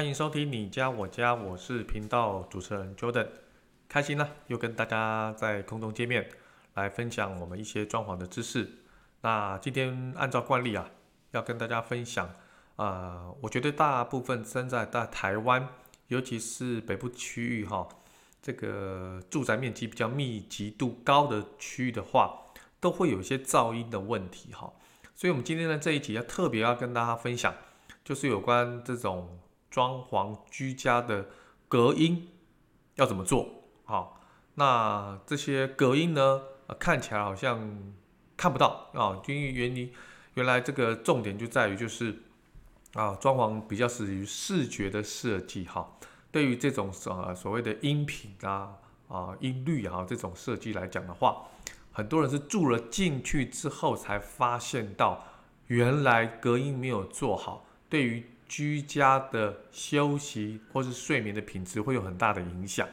欢迎收听你家我家，我是频道主持人 Jordan，开心呢，又跟大家在空中见面，来分享我们一些装潢的知识。那今天按照惯例啊，要跟大家分享啊、我觉得大部分身在大台湾，尤其是北部区域哈，这个住宅面积比较密集度高的区域的话，都会有一些噪音的问题哈。所以，我们今天的这一集要特别要跟大家分享，就是有关这种。装潢居家的隔音要怎么做？好，那这些隔音呢，看起来好像看不到啊，因为原因原来这个重点就在于就是啊，装潢比较属于视觉的设计哈。对于这种啊所谓的音频啊啊音律啊这种设计来讲的话，很多人是住了进去之后才发现到，原来隔音没有做好，对于居家的休息或是睡眠的品质会有很大的影响，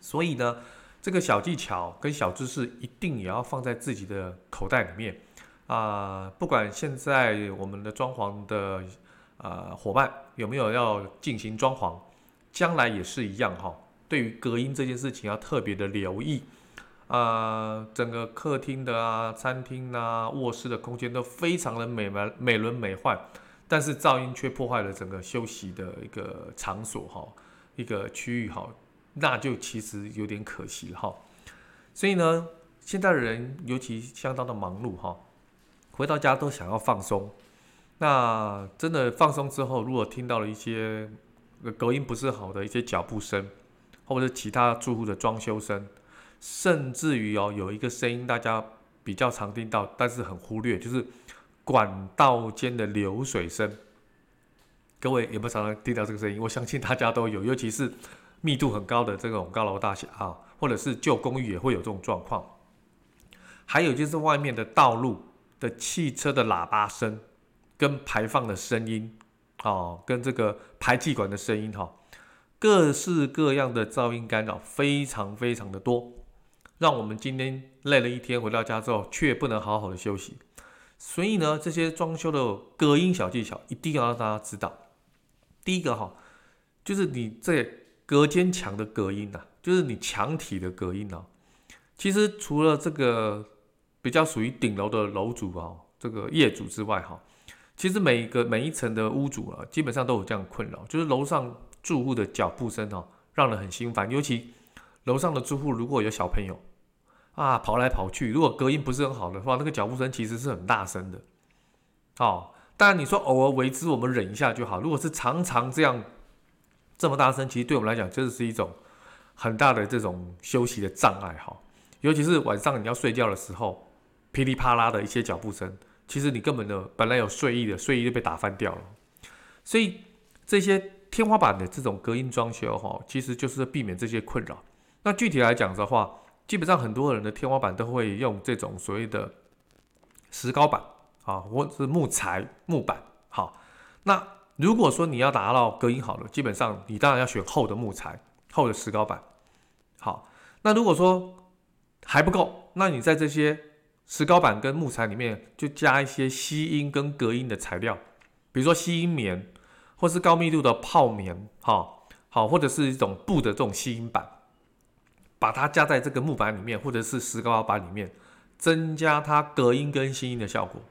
所以呢，这个小技巧跟小知识一定也要放在自己的口袋里面啊、不管现在我们的装潢的呃伙伴有没有要进行装潢，将来也是一样哈。对于隔音这件事情要特别的留意啊、整个客厅的啊、餐厅啊、卧室的空间都非常的美美美轮美奂。但是噪音却破坏了整个休息的一个场所哈，一个区域哈，那就其实有点可惜哈。所以呢，现在的人尤其相当的忙碌哈，回到家都想要放松。那真的放松之后，如果听到了一些隔音不是好的一些脚步声，或者其他住户的装修声，甚至于哦有一个声音大家比较常听到，但是很忽略，就是。管道间的流水声，各位有没有常常听到这个声音？我相信大家都有，尤其是密度很高的这种高楼大厦啊，或者是旧公寓也会有这种状况。还有就是外面的道路的汽车的喇叭声，跟排放的声音，哦，跟这个排气管的声音，哈，各式各样的噪音干扰非常非常的多，让我们今天累了一天回到家之后，却不能好好的休息。所以呢，这些装修的隔音小技巧一定要让大家知道。第一个哈，就是你这隔间墙的隔音呐，就是你墙体的隔音呐。其实除了这个比较属于顶楼的楼主啊，这个业主之外哈，其实每一个每一层的屋主啊，基本上都有这样困扰，就是楼上住户的脚步声哦，让人很心烦。尤其楼上的住户如果有小朋友。啊，跑来跑去，如果隔音不是很好的话，那个脚步声其实是很大声的。哦，当然你说偶尔为之，我们忍一下就好。如果是常常这样这么大声，其实对我们来讲，真的是一种很大的这种休息的障碍哈。尤其是晚上你要睡觉的时候，噼里啪啦的一些脚步声，其实你根本的本来有睡意的睡意就被打翻掉了。所以这些天花板的这种隔音装修哈，其实就是避免这些困扰。那具体来讲的话，基本上很多人的天花板都会用这种所谓的石膏板啊，或者是木材木板。好，那如果说你要达到隔音好了，基本上你当然要选厚的木材、厚的石膏板。好，那如果说还不够，那你在这些石膏板跟木材里面就加一些吸音跟隔音的材料，比如说吸音棉，或是高密度的泡棉，好，好，或者是一种布的这种吸音板。把它加在这个木板里面，或者是石膏板里面，增加它隔音跟吸音的效果。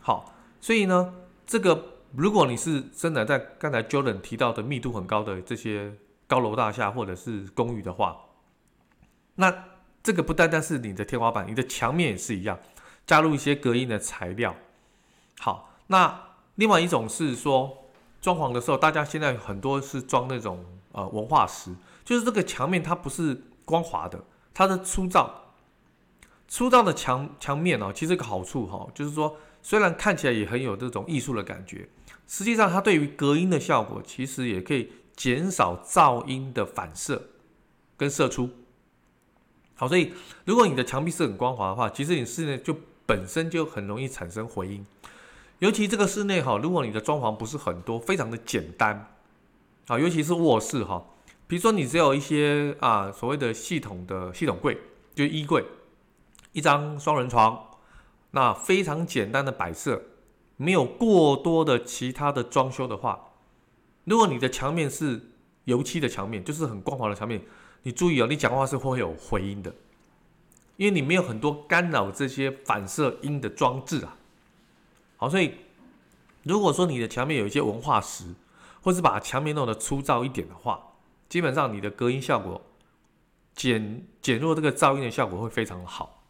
好，所以呢，这个如果你是真的在刚才 Jordan 提到的密度很高的这些高楼大厦或者是公寓的话，那这个不单单是你的天花板，你的墙面也是一样，加入一些隔音的材料。好，那另外一种是说，装潢的时候，大家现在很多是装那种呃文化石，就是这个墙面它不是。光滑的，它的粗糙，粗糙的墙墙面哦，其实一个好处哈、哦，就是说虽然看起来也很有这种艺术的感觉，实际上它对于隔音的效果，其实也可以减少噪音的反射跟射出。好，所以如果你的墙壁是很光滑的话，其实你室内就本身就很容易产生回音。尤其这个室内哈，如果你的装潢不是很多，非常的简单，啊，尤其是卧室哈，比如说你只有一些啊所谓的系统的系统柜，就是衣柜，一张双人床，那非常简单的摆设，没有过多的其他的装修的话，如果你的墙面是油漆的墙面，就是很光滑的墙面。你注意哦，你讲话是会有回音的，因为你没有很多干扰这些反射音的装置啊。好，所以如果说你的墙面有一些文化石，或是把墙面弄得粗糙一点的话，基本上你的隔音效果减减弱这个噪音的效果会非常好。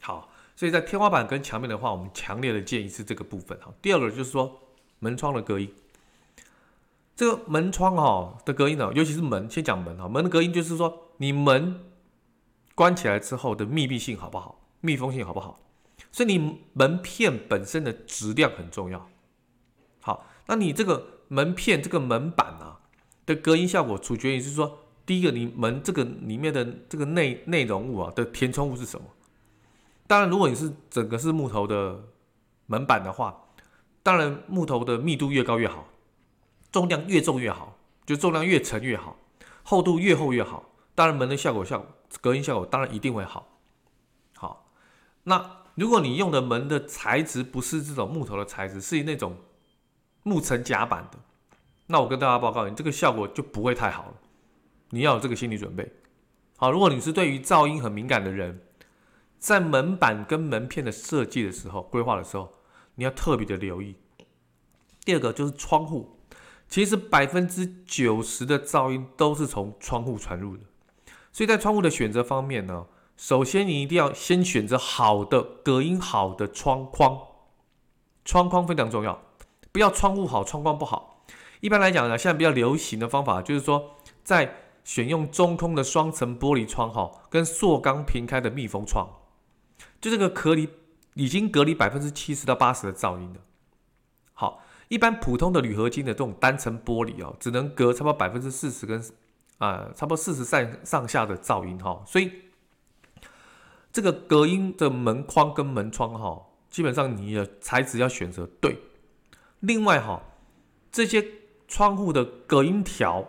好，所以在天花板跟墙面的话，我们强烈的建议是这个部分。好，第二个就是说门窗的隔音。这个门窗哈的隔音呢，尤其是门，先讲门哈，门的隔音就是说，你门关起来之后的密闭性好不好，密封性好不好？所以你门片本身的质量很重要。好，那你这个门片这个门板啊的隔音效果，取决于是说，第一个你门这个里面的这个内内容物啊的填充物是什么？当然，如果你是整个是木头的门板的话，当然木头的密度越高越好。重量越重越好，就重量越沉越好，厚度越厚越好。当然门的效果效果隔音效果当然一定会好。好，那如果你用的门的材质不是这种木头的材质，是那种木层夹板的，那我跟大家报告，你这个效果就不会太好了。你要有这个心理准备。好，如果你是对于噪音很敏感的人，在门板跟门片的设计的时候、规划的时候，你要特别的留意。第二个就是窗户。其实百分之九十的噪音都是从窗户传入的，所以在窗户的选择方面呢，首先你一定要先选择好的隔音好的窗框，窗框非常重要，不要窗户好窗框不好。一般来讲呢，现在比较流行的方法就是说，在选用中空的双层玻璃窗哈，跟塑钢平开的密封窗，就这个隔离已经隔离百分之七十到八十的噪音了。好。一般普通的铝合金的这种单层玻璃哦，只能隔差不多百分之四十跟啊、差不多四十上上下的噪音哈，所以这个隔音的门框跟门窗哈，基本上你的材质要选择对。另外哈，这些窗户的隔音条，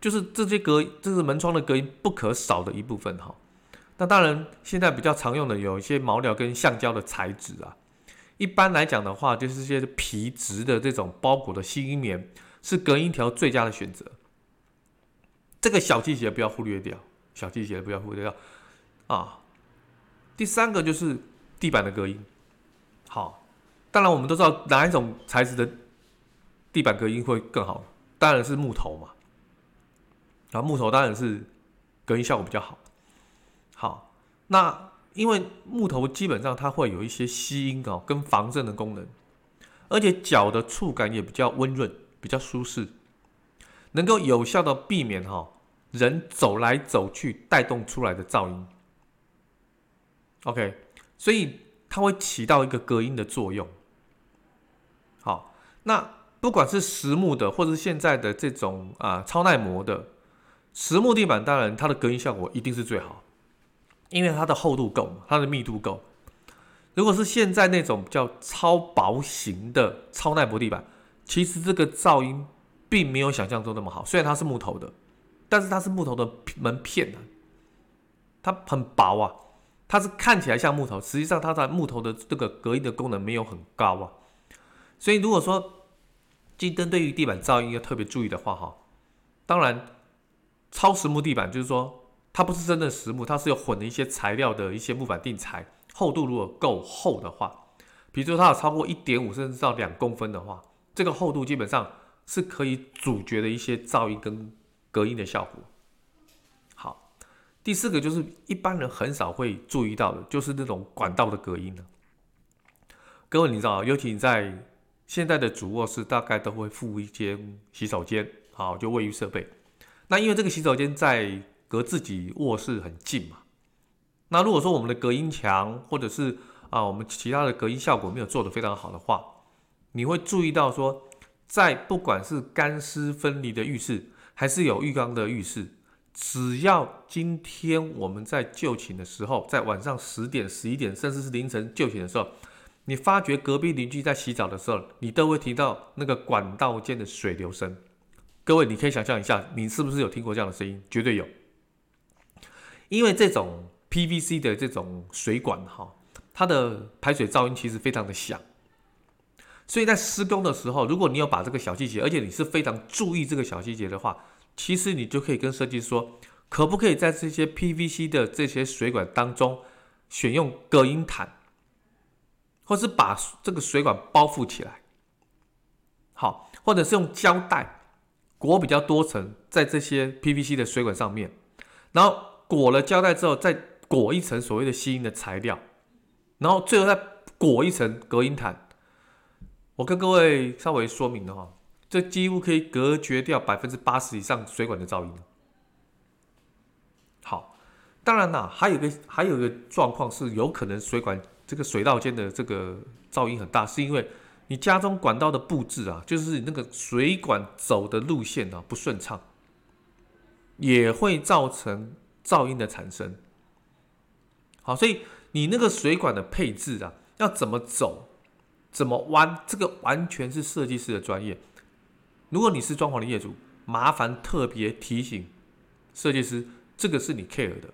就是这些隔，这是门窗的隔音不可少的一部分哈。那当然，现在比较常用的有一些毛料跟橡胶的材质啊。一般来讲的话，就是这些皮质的这种包裹的吸音棉是隔音条最佳的选择。这个小细节不要忽略掉，小细节不要忽略掉啊。第三个就是地板的隔音。好，当然我们都知道哪一种材质的地板隔音会更好，当然是木头嘛。然后木头当然是隔音效果比较好。好，那。因为木头基本上它会有一些吸音哦跟防震的功能，而且脚的触感也比较温润，比较舒适，能够有效的避免哈人走来走去带动出来的噪音。OK，所以它会起到一个隔音的作用。好，那不管是实木的，或者是现在的这种啊超耐磨的实木地板，当然它的隔音效果一定是最好。因为它的厚度够，它的密度够。如果是现在那种叫超薄型的超耐磨地板，其实这个噪音并没有想象中那么好。虽然它是木头的，但是它是木头的门片啊，它很薄啊，它是看起来像木头，实际上它的木头的这个隔音的功能没有很高啊。所以如果说今天对于地板噪音要特别注意的话，哈，当然超实木地板就是说。它不是真的实木，它是有混的一些材料的一些木板定材，厚度如果够厚的话，比如说它有超过一点五甚至到两公分的话，这个厚度基本上是可以阻绝的一些噪音跟隔音的效果。好，第四个就是一般人很少会注意到的，就是那种管道的隔音了。各位你知道，尤其你在现在的主卧室，大概都会附一间洗手间，好，就卫浴设备。那因为这个洗手间在隔自己卧室很近嘛，那如果说我们的隔音墙或者是啊我们其他的隔音效果没有做得非常好的话，你会注意到说在不管是干湿分离的浴室，还是有浴缸的浴室，只要今天我们在就寝的时候，在晚上十点、十一点，甚至是凌晨就寝的时候，你发觉隔壁邻居在洗澡的时候，你都会听到那个管道间的水流声。各位，你可以想象一下，你是不是有听过这样的声音？绝对有，因为这种 PVC 的这种水管哈，它的排水噪音其实非常的响，所以在施工的时候，如果你有把这个小细节，而且你是非常注意这个小细节的话，其实你就可以跟设计师说，可不可以在这些 PVC 的这些水管当中选用隔音毯，或是把这个水管包覆起来，好，或者是用胶带。裹比较多层在这些 PVC 的水管上面，然后裹了胶带之后，再裹一层所谓的吸音的材料，然后最后再裹一层隔音毯。我跟各位稍微说明的话，这几乎可以隔绝掉百分之八十以上水管的噪音。好，当然啦，还有个还有个状况是有可能水管这个水道间的这个噪音很大，是因为。你家中管道的布置啊，就是那个水管走的路线啊不顺畅，也会造成噪音的产生。好，所以你那个水管的配置啊，要怎么走，怎么弯，这个完全是设计师的专业。如果你是装潢的业主，麻烦特别提醒设计师，这个是你 care 的。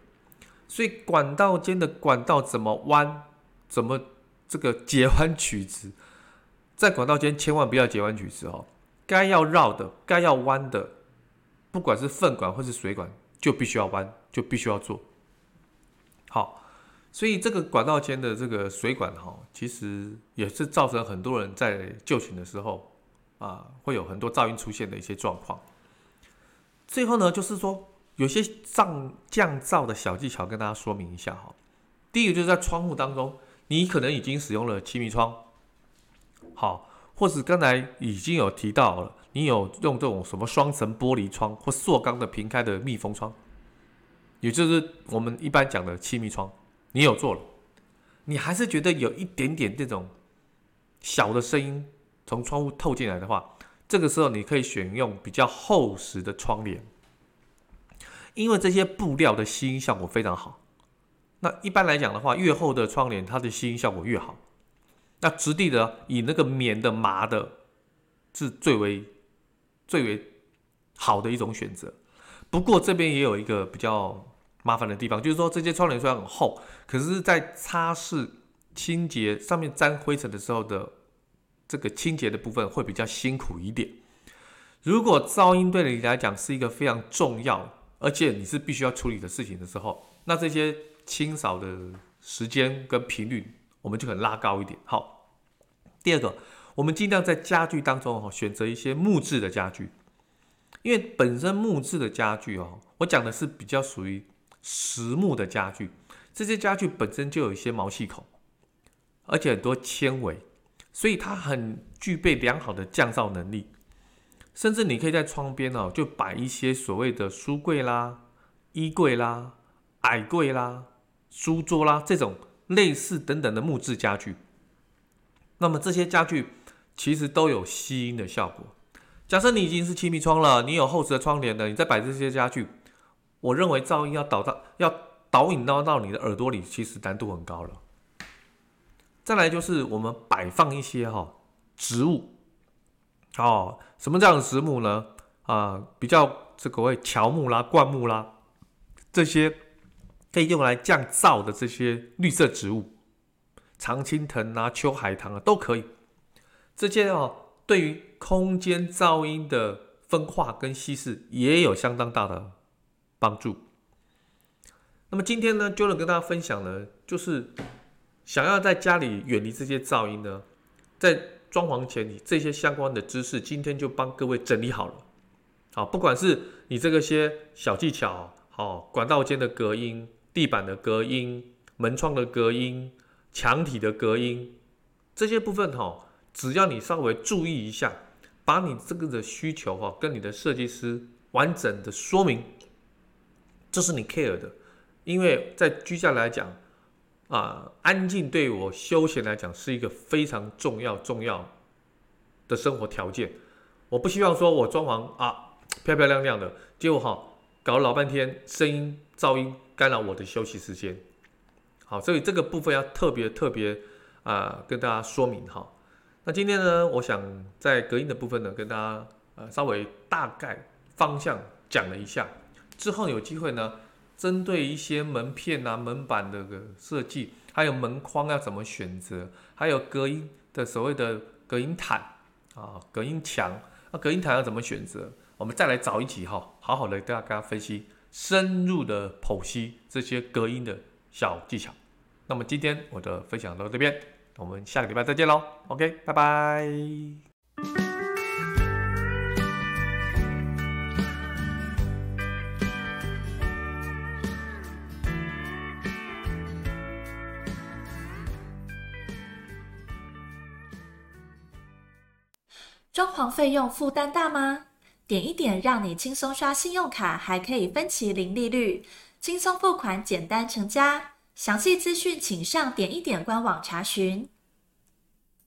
所以管道间的管道怎么弯，怎么这个截弯取直。在管道间千万不要截弯取直哦，该要绕的、该要弯的，不管是粪管或是水管，就必须要弯，就必须要做。好，所以这个管道间的这个水管哈，其实也是造成很多人在就寝的时候啊，会有很多噪音出现的一些状况。最后呢，就是说有些降降噪的小技巧跟大家说明一下哈。第一个就是在窗户当中，你可能已经使用了气密窗。好，或是刚才已经有提到了，你有用这种什么双层玻璃窗或塑钢的平开的密封窗，也就是我们一般讲的气密窗，你有做了，你还是觉得有一点点这种小的声音从窗户透进来的话，这个时候你可以选用比较厚实的窗帘，因为这些布料的吸音效果非常好。那一般来讲的话，越厚的窗帘，它的吸音效果越好。那质地的，以那个棉的、麻的，是最为最为好的一种选择。不过这边也有一个比较麻烦的地方，就是说这些窗帘虽然很厚，可是，在擦拭、清洁上面沾灰尘的时候的这个清洁的部分会比较辛苦一点。如果噪音对你来讲是一个非常重要，而且你是必须要处理的事情的时候，那这些清扫的时间跟频率。我们就可能拉高一点。好，第二个，我们尽量在家具当中哈选择一些木质的家具，因为本身木质的家具哦，我讲的是比较属于实木的家具，这些家具本身就有一些毛细孔，而且很多纤维，所以它很具备良好的降噪能力。甚至你可以在窗边哦，就摆一些所谓的书柜啦、衣柜啦、矮柜啦、书桌啦这种。类似等等的木质家具，那么这些家具其实都有吸音的效果。假设你已经是气密窗了，你有厚实的窗帘了，你再摆这些家具，我认为噪音要导到要导引到到你的耳朵里，其实难度很高了。再来就是我们摆放一些哈植物，哦，什么这样的植物呢？啊，比较这个为乔木啦、灌木啦这些。可以用来降噪的这些绿色植物，常青藤啊、秋海棠啊都可以。这些哦，对于空间噪音的分化跟稀释也有相当大的帮助。那么今天呢，Joel 跟大家分享的，就是想要在家里远离这些噪音呢，在装潢前你这些相关的知识，今天就帮各位整理好了。好，不管是你这个些小技巧，好，管道间的隔音。地板的隔音、门窗的隔音、墙体的隔音，这些部分哈，只要你稍微注意一下，把你这个的需求哈，跟你的设计师完整的说明，这是你 care 的，因为在居家来讲，啊，安静对我休闲来讲是一个非常重要重要的生活条件。我不希望说我装潢啊漂漂亮亮的，结果哈搞了老半天声音噪音干扰我的休息时间。好，所以这个部分要特别特别啊、跟大家说明哈。那今天呢，我想在隔音的部分呢，跟大家呃稍微大概方向讲了一下，之后有机会呢，针对一些门片啊、门板的个设计，还有门框要怎么选择，还有隔音的所谓的隔音毯啊、隔音墙，那隔音毯要怎么选择，我们再来找一集哈，好好的跟大家分析，深入的剖析这些隔音的小技巧。那么今天我的分享到这边。我们下个礼拜再见喽，OK，拜拜。装潢费用负担大吗？点一点让你轻松刷信用卡，还可以分期零利率，轻松付款，简单成家。详细资讯请上点一点官网查询。